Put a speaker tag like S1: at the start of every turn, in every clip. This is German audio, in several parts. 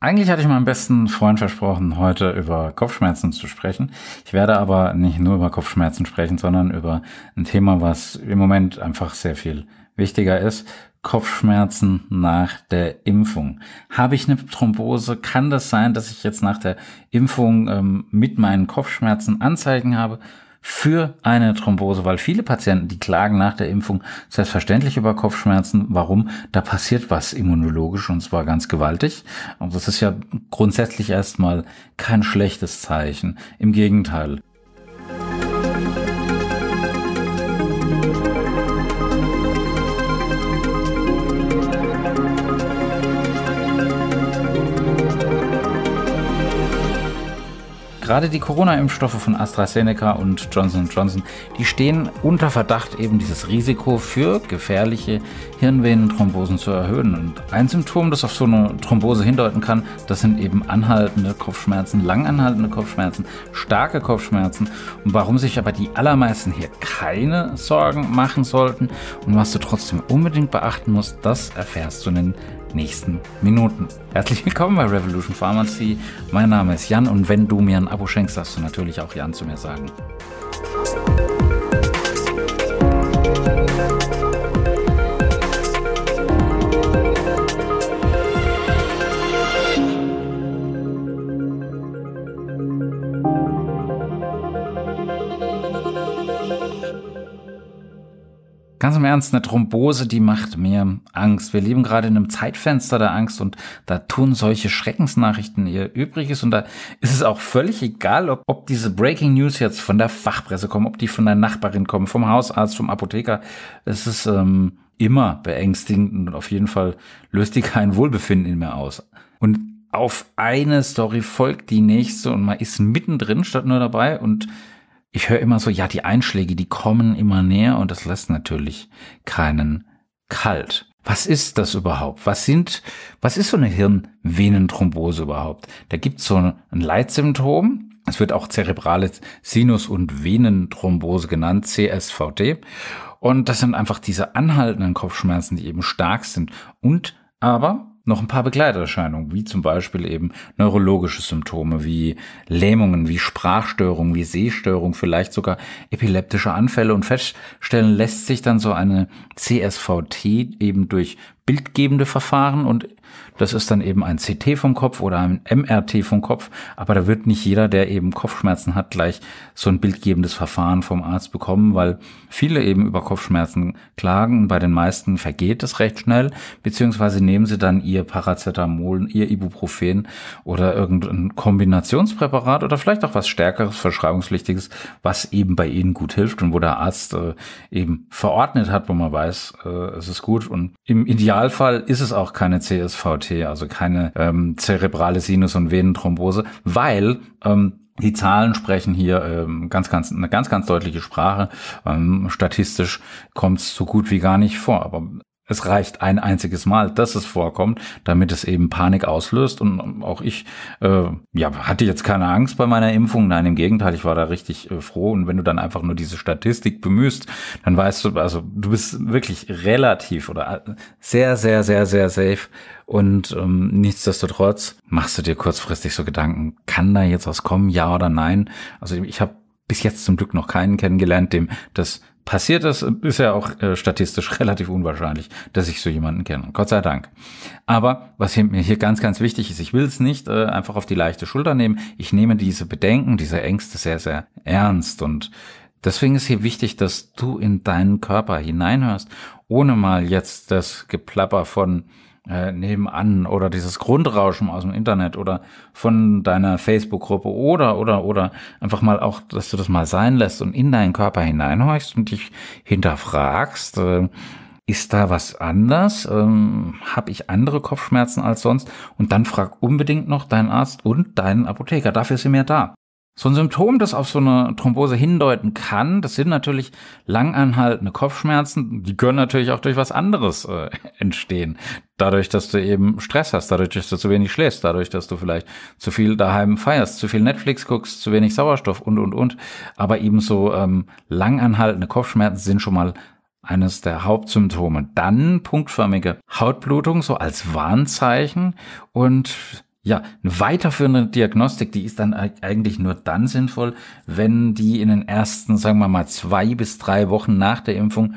S1: Eigentlich hatte ich meinem besten Freund versprochen, heute über Kopfschmerzen zu sprechen. Ich werde aber nicht nur über Kopfschmerzen sprechen, sondern über ein Thema, was im Moment einfach sehr viel wichtiger ist. Kopfschmerzen nach der Impfung. Habe ich eine Thrombose? Kann das sein, dass ich jetzt nach der Impfung ähm, mit meinen Kopfschmerzen Anzeichen habe? Für eine Thrombose, weil viele Patienten, die klagen nach der Impfung selbstverständlich über Kopfschmerzen. Warum? Da passiert was immunologisch und zwar ganz gewaltig. Und das ist ja grundsätzlich erstmal kein schlechtes Zeichen. Im Gegenteil. Gerade die Corona-Impfstoffe von AstraZeneca und Johnson Johnson, die stehen unter Verdacht, eben dieses Risiko für gefährliche Hirnvenenthrombosen zu erhöhen. Und ein Symptom, das auf so eine Thrombose hindeuten kann, das sind eben anhaltende Kopfschmerzen, langanhaltende Kopfschmerzen, starke Kopfschmerzen. Und warum sich aber die allermeisten hier keine Sorgen machen sollten und was du trotzdem unbedingt beachten musst, das erfährst du in den nächsten Minuten. Herzlich willkommen bei Revolution Pharmacy. Mein Name ist Jan und wenn du mir ein Abo schenkst, darfst du natürlich auch Jan zu mir sagen. Im Ernst, eine Thrombose, die macht mir Angst. Wir leben gerade in einem Zeitfenster der Angst und da tun solche Schreckensnachrichten ihr Übriges und da ist es auch völlig egal, ob, ob diese Breaking News jetzt von der Fachpresse kommen, ob die von der Nachbarin kommen, vom Hausarzt, vom Apotheker. Es ist ähm, immer beängstigend und auf jeden Fall löst die kein Wohlbefinden in mir aus. Und auf eine Story folgt die nächste und man ist mittendrin statt nur dabei und ich höre immer so, ja, die Einschläge, die kommen immer näher und das lässt natürlich keinen kalt. Was ist das überhaupt? Was sind, was ist so eine Hirnvenenthrombose überhaupt? Da gibt es so ein Leitsymptom. Es wird auch zerebrale Sinus- und Venenthrombose genannt, CSVT. Und das sind einfach diese anhaltenden Kopfschmerzen, die eben stark sind und aber noch ein paar Begleiterscheinungen, wie zum Beispiel eben neurologische Symptome, wie Lähmungen, wie Sprachstörungen, wie Sehstörung, vielleicht sogar epileptische Anfälle. Und feststellen lässt sich dann so eine CSVT eben durch bildgebende Verfahren und das ist dann eben ein CT vom Kopf oder ein MRT vom Kopf, aber da wird nicht jeder, der eben Kopfschmerzen hat, gleich so ein bildgebendes Verfahren vom Arzt bekommen, weil viele eben über Kopfschmerzen klagen. Bei den meisten vergeht es recht schnell, beziehungsweise nehmen sie dann ihr Paracetamol, ihr Ibuprofen oder irgendein Kombinationspräparat oder vielleicht auch was stärkeres, verschreibungspflichtiges, was eben bei ihnen gut hilft und wo der Arzt äh, eben verordnet hat, wo man weiß, äh, es ist gut. Und im Idealfall ist es auch keine CSVT also keine ähm, zerebrale Sinus- und Venenthrombose, weil ähm, die Zahlen sprechen hier ähm, ganz, ganz, eine ganz, ganz deutliche Sprache. Ähm, statistisch kommt es so gut wie gar nicht vor. Aber es reicht ein einziges Mal, dass es vorkommt, damit es eben Panik auslöst. Und auch ich äh, ja, hatte jetzt keine Angst bei meiner Impfung. Nein, im Gegenteil, ich war da richtig äh, froh. Und wenn du dann einfach nur diese Statistik bemühst, dann weißt du, also du bist wirklich relativ oder äh, sehr, sehr, sehr, sehr safe. Und ähm, nichtsdestotrotz machst du dir kurzfristig so Gedanken, kann da jetzt was kommen, ja oder nein? Also ich habe bis jetzt zum Glück noch keinen kennengelernt, dem das passiert ist, ist ja auch äh, statistisch relativ unwahrscheinlich, dass ich so jemanden kenne. Gott sei Dank. Aber was mir hier ganz, ganz wichtig ist, ich will es nicht äh, einfach auf die leichte Schulter nehmen. Ich nehme diese Bedenken, diese Ängste sehr, sehr ernst. Und deswegen ist hier wichtig, dass du in deinen Körper hineinhörst, ohne mal jetzt das Geplapper von äh, nebenan oder dieses Grundrauschen aus dem Internet oder von deiner Facebook-Gruppe oder, oder, oder einfach mal auch, dass du das mal sein lässt und in deinen Körper hineinhorchst und dich hinterfragst, äh, ist da was anders? Ähm, Habe ich andere Kopfschmerzen als sonst? Und dann frag unbedingt noch deinen Arzt und deinen Apotheker. Dafür sie mir da. So ein Symptom, das auf so eine Thrombose hindeuten kann, das sind natürlich langanhaltende Kopfschmerzen. Die können natürlich auch durch was anderes äh, entstehen. Dadurch, dass du eben Stress hast, dadurch, dass du zu wenig schläfst, dadurch, dass du vielleicht zu viel daheim feierst, zu viel Netflix guckst, zu wenig Sauerstoff und, und, und. Aber ebenso ähm, langanhaltende Kopfschmerzen sind schon mal eines der Hauptsymptome. Dann punktförmige Hautblutung, so als Warnzeichen und ja, eine weiterführende Diagnostik, die ist dann eigentlich nur dann sinnvoll, wenn die in den ersten, sagen wir mal, zwei bis drei Wochen nach der Impfung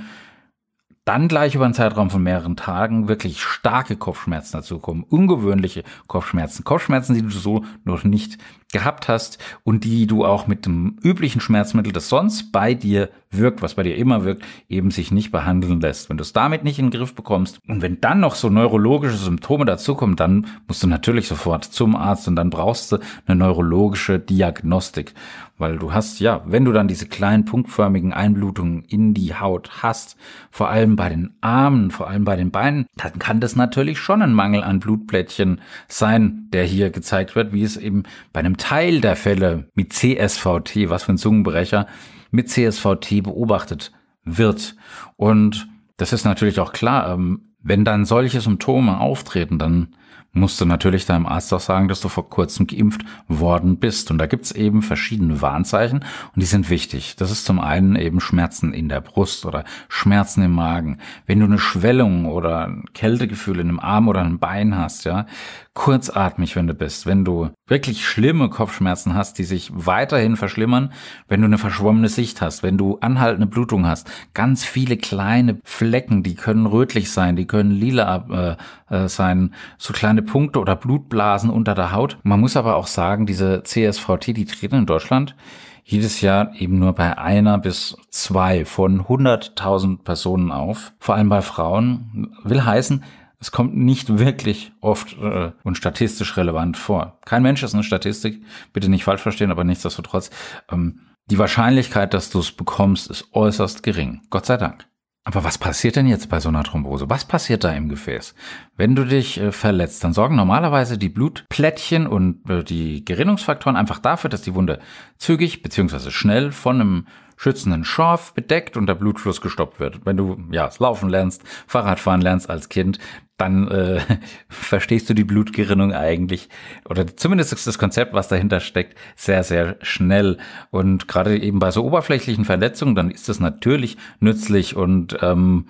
S1: dann gleich über einen Zeitraum von mehreren Tagen wirklich starke Kopfschmerzen dazu kommen, ungewöhnliche Kopfschmerzen, Kopfschmerzen, die du so noch nicht gehabt hast und die du auch mit dem üblichen Schmerzmittel, das sonst bei dir wirkt, was bei dir immer wirkt, eben sich nicht behandeln lässt. Wenn du es damit nicht in den Griff bekommst und wenn dann noch so neurologische Symptome dazukommen, dann musst du natürlich sofort zum Arzt und dann brauchst du eine neurologische Diagnostik. Weil du hast, ja, wenn du dann diese kleinen punktförmigen Einblutungen in die Haut hast, vor allem bei den Armen, vor allem bei den Beinen, dann kann das natürlich schon ein Mangel an Blutplättchen sein, der hier gezeigt wird, wie es eben bei einem Teil der Fälle mit CSVT, was für ein Zungenbrecher, mit CSVT beobachtet wird. Und das ist natürlich auch klar, ähm, wenn dann solche Symptome auftreten, dann musst du natürlich deinem Arzt auch sagen, dass du vor kurzem geimpft worden bist. Und da gibt's eben verschiedene Warnzeichen und die sind wichtig. Das ist zum einen eben Schmerzen in der Brust oder Schmerzen im Magen. Wenn du eine Schwellung oder ein Kältegefühl in einem Arm oder einem Bein hast, ja, kurzatmig, wenn du bist, wenn du wirklich schlimme Kopfschmerzen hast, die sich weiterhin verschlimmern, wenn du eine verschwommene Sicht hast, wenn du anhaltende Blutung hast, ganz viele kleine Flecken, die können rötlich sein, die können lila äh, äh, sein, so kleine Punkte oder Blutblasen unter der Haut. Man muss aber auch sagen, diese CSVT, die treten in Deutschland jedes Jahr eben nur bei einer bis zwei von 100.000 Personen auf, vor allem bei Frauen. Will heißen, es kommt nicht wirklich oft äh, und statistisch relevant vor. Kein Mensch ist eine Statistik, bitte nicht falsch verstehen, aber nichtsdestotrotz, ähm, die Wahrscheinlichkeit, dass du es bekommst, ist äußerst gering. Gott sei Dank. Aber was passiert denn jetzt bei so einer Thrombose? Was passiert da im Gefäß? Wenn du dich äh, verletzt, dann sorgen normalerweise die Blutplättchen und äh, die Gerinnungsfaktoren einfach dafür, dass die Wunde zügig bzw. schnell von einem schützenden Schorf bedeckt und der Blutfluss gestoppt wird. Wenn du ja laufen lernst, Fahrradfahren lernst als Kind, dann äh, verstehst du die Blutgerinnung eigentlich oder zumindest ist das Konzept, was dahinter steckt, sehr, sehr schnell. Und gerade eben bei so oberflächlichen Verletzungen, dann ist das natürlich nützlich. Und ähm,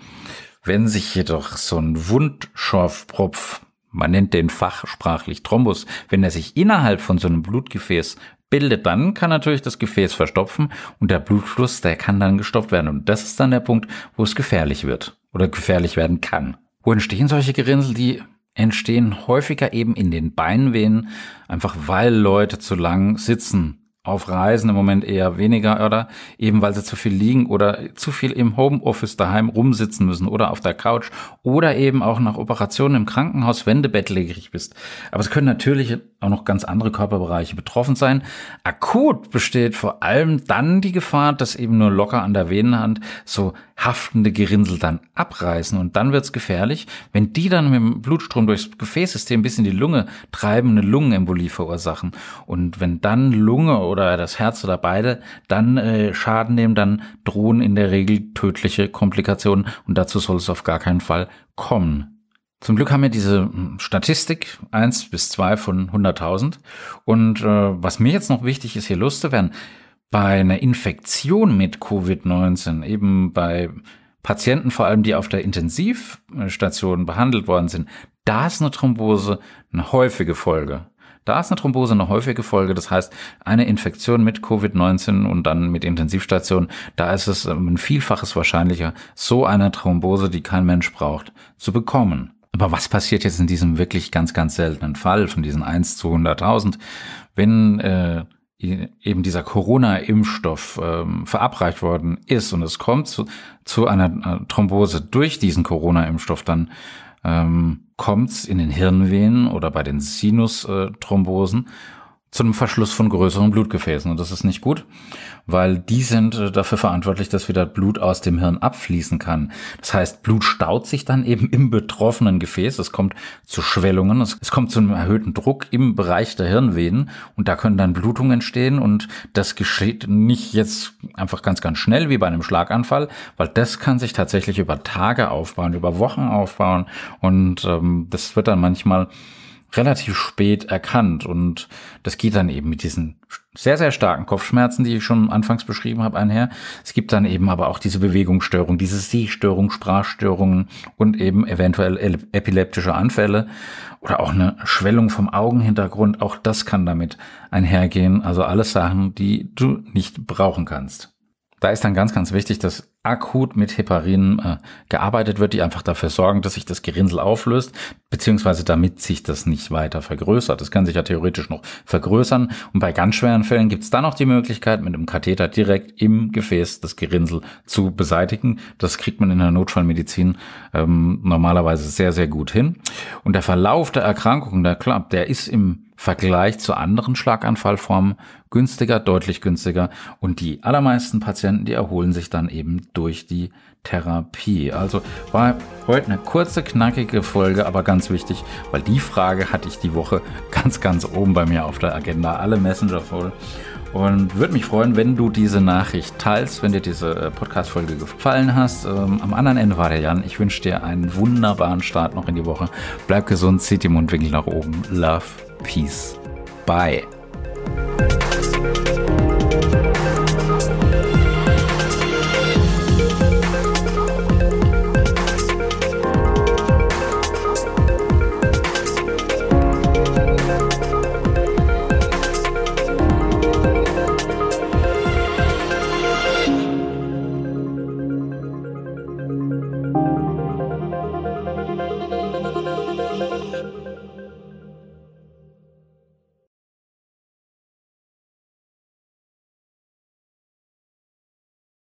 S1: wenn sich jedoch so ein Wundschorfpropf, man nennt den fachsprachlich Thrombus, wenn er sich innerhalb von so einem Blutgefäß bildet, dann kann natürlich das Gefäß verstopfen und der Blutfluss, der kann dann gestoppt werden. Und das ist dann der Punkt, wo es gefährlich wird oder gefährlich werden kann. Wo entstehen solche Gerinnsel? Die entstehen häufiger eben in den Beinvenen, einfach weil Leute zu lang sitzen auf Reisen im Moment eher weniger oder eben weil sie zu viel liegen oder zu viel im Homeoffice daheim rumsitzen müssen oder auf der Couch oder eben auch nach Operationen im Krankenhaus, wenn du bettlägerig bist. Aber es können natürlich auch noch ganz andere Körperbereiche betroffen sein. Akut besteht vor allem dann die Gefahr, dass eben nur locker an der Venenhand so haftende Gerinnsel dann abreißen und dann wird's gefährlich, wenn die dann mit dem Blutstrom durchs Gefäßsystem bis in die Lunge treiben, eine Lungenembolie verursachen und wenn dann Lunge oder das Herz oder beide dann äh, Schaden nehmen, dann drohen in der Regel tödliche Komplikationen und dazu soll es auf gar keinen Fall kommen. Zum Glück haben wir diese hm, Statistik eins bis zwei von 100.000 und äh, was mir jetzt noch wichtig ist, hier loszuwerden, bei einer Infektion mit Covid-19, eben bei Patienten vor allem, die auf der Intensivstation behandelt worden sind, da ist eine Thrombose eine häufige Folge. Da ist eine Thrombose eine häufige Folge. Das heißt, eine Infektion mit Covid-19 und dann mit Intensivstation, da ist es ein Vielfaches wahrscheinlicher, so eine Thrombose, die kein Mensch braucht, zu bekommen. Aber was passiert jetzt in diesem wirklich ganz, ganz seltenen Fall von diesen 1 zu 100.000, wenn äh, eben dieser Corona-Impfstoff ähm, verabreicht worden ist und es kommt zu, zu einer Thrombose durch diesen Corona-Impfstoff, dann ähm, kommt es in den Hirnvenen oder bei den Sinusthrombosen zu einem Verschluss von größeren Blutgefäßen. Und das ist nicht gut, weil die sind äh, dafür verantwortlich, dass wieder Blut aus dem Hirn abfließen kann. Das heißt, Blut staut sich dann eben im betroffenen Gefäß. Es kommt zu Schwellungen, es, kommt zu einem erhöhten Druck im Bereich der Hirnvenen und da können dann Blutungen entstehen und das geschieht nicht jetzt einfach ganz, ganz schnell wie bei einem Schlaganfall, weil das kann sich tatsächlich über Tage aufbauen, über Wochen aufbauen und ähm, das wird dann manchmal relativ spät erkannt und das geht dann eben mit diesen sehr, sehr starken Kopfschmerzen, die ich schon anfangs beschrieben habe, einher. Es gibt dann eben aber auch diese Bewegungsstörung, diese Sehstörung, Sprachstörungen und eben eventuell epileptische Anfälle oder auch eine Schwellung vom Augenhintergrund. Auch das kann damit einhergehen. Also alles Sachen, die du nicht brauchen kannst. Da ist dann ganz, ganz wichtig, dass akut mit Heparin äh, gearbeitet wird, die einfach dafür sorgen, dass sich das Gerinnsel auflöst, beziehungsweise damit sich das nicht weiter vergrößert. Das kann sich ja theoretisch noch vergrößern. Und bei ganz schweren Fällen gibt es dann noch die Möglichkeit, mit einem Katheter direkt im Gefäß das Gerinnsel zu beseitigen. Das kriegt man in der Notfallmedizin ähm, normalerweise sehr, sehr gut hin. Und der Verlauf der Erkrankung, der klappt, der ist im Vergleich zu anderen Schlaganfallformen günstiger, deutlich günstiger. Und die allermeisten Patienten, die erholen sich dann eben durch die Therapie. Also war heute eine kurze, knackige Folge, aber ganz wichtig, weil die Frage hatte ich die Woche ganz, ganz oben bei mir auf der Agenda. Alle Messenger voll. Und würde mich freuen, wenn du diese Nachricht teilst, wenn dir diese äh, Podcast-Folge gefallen hast. Ähm, am anderen Ende war der Jan. Ich wünsche dir einen wunderbaren Start noch in die Woche. Bleib gesund, zieht die Mundwinkel nach oben. Love Peace. Bye.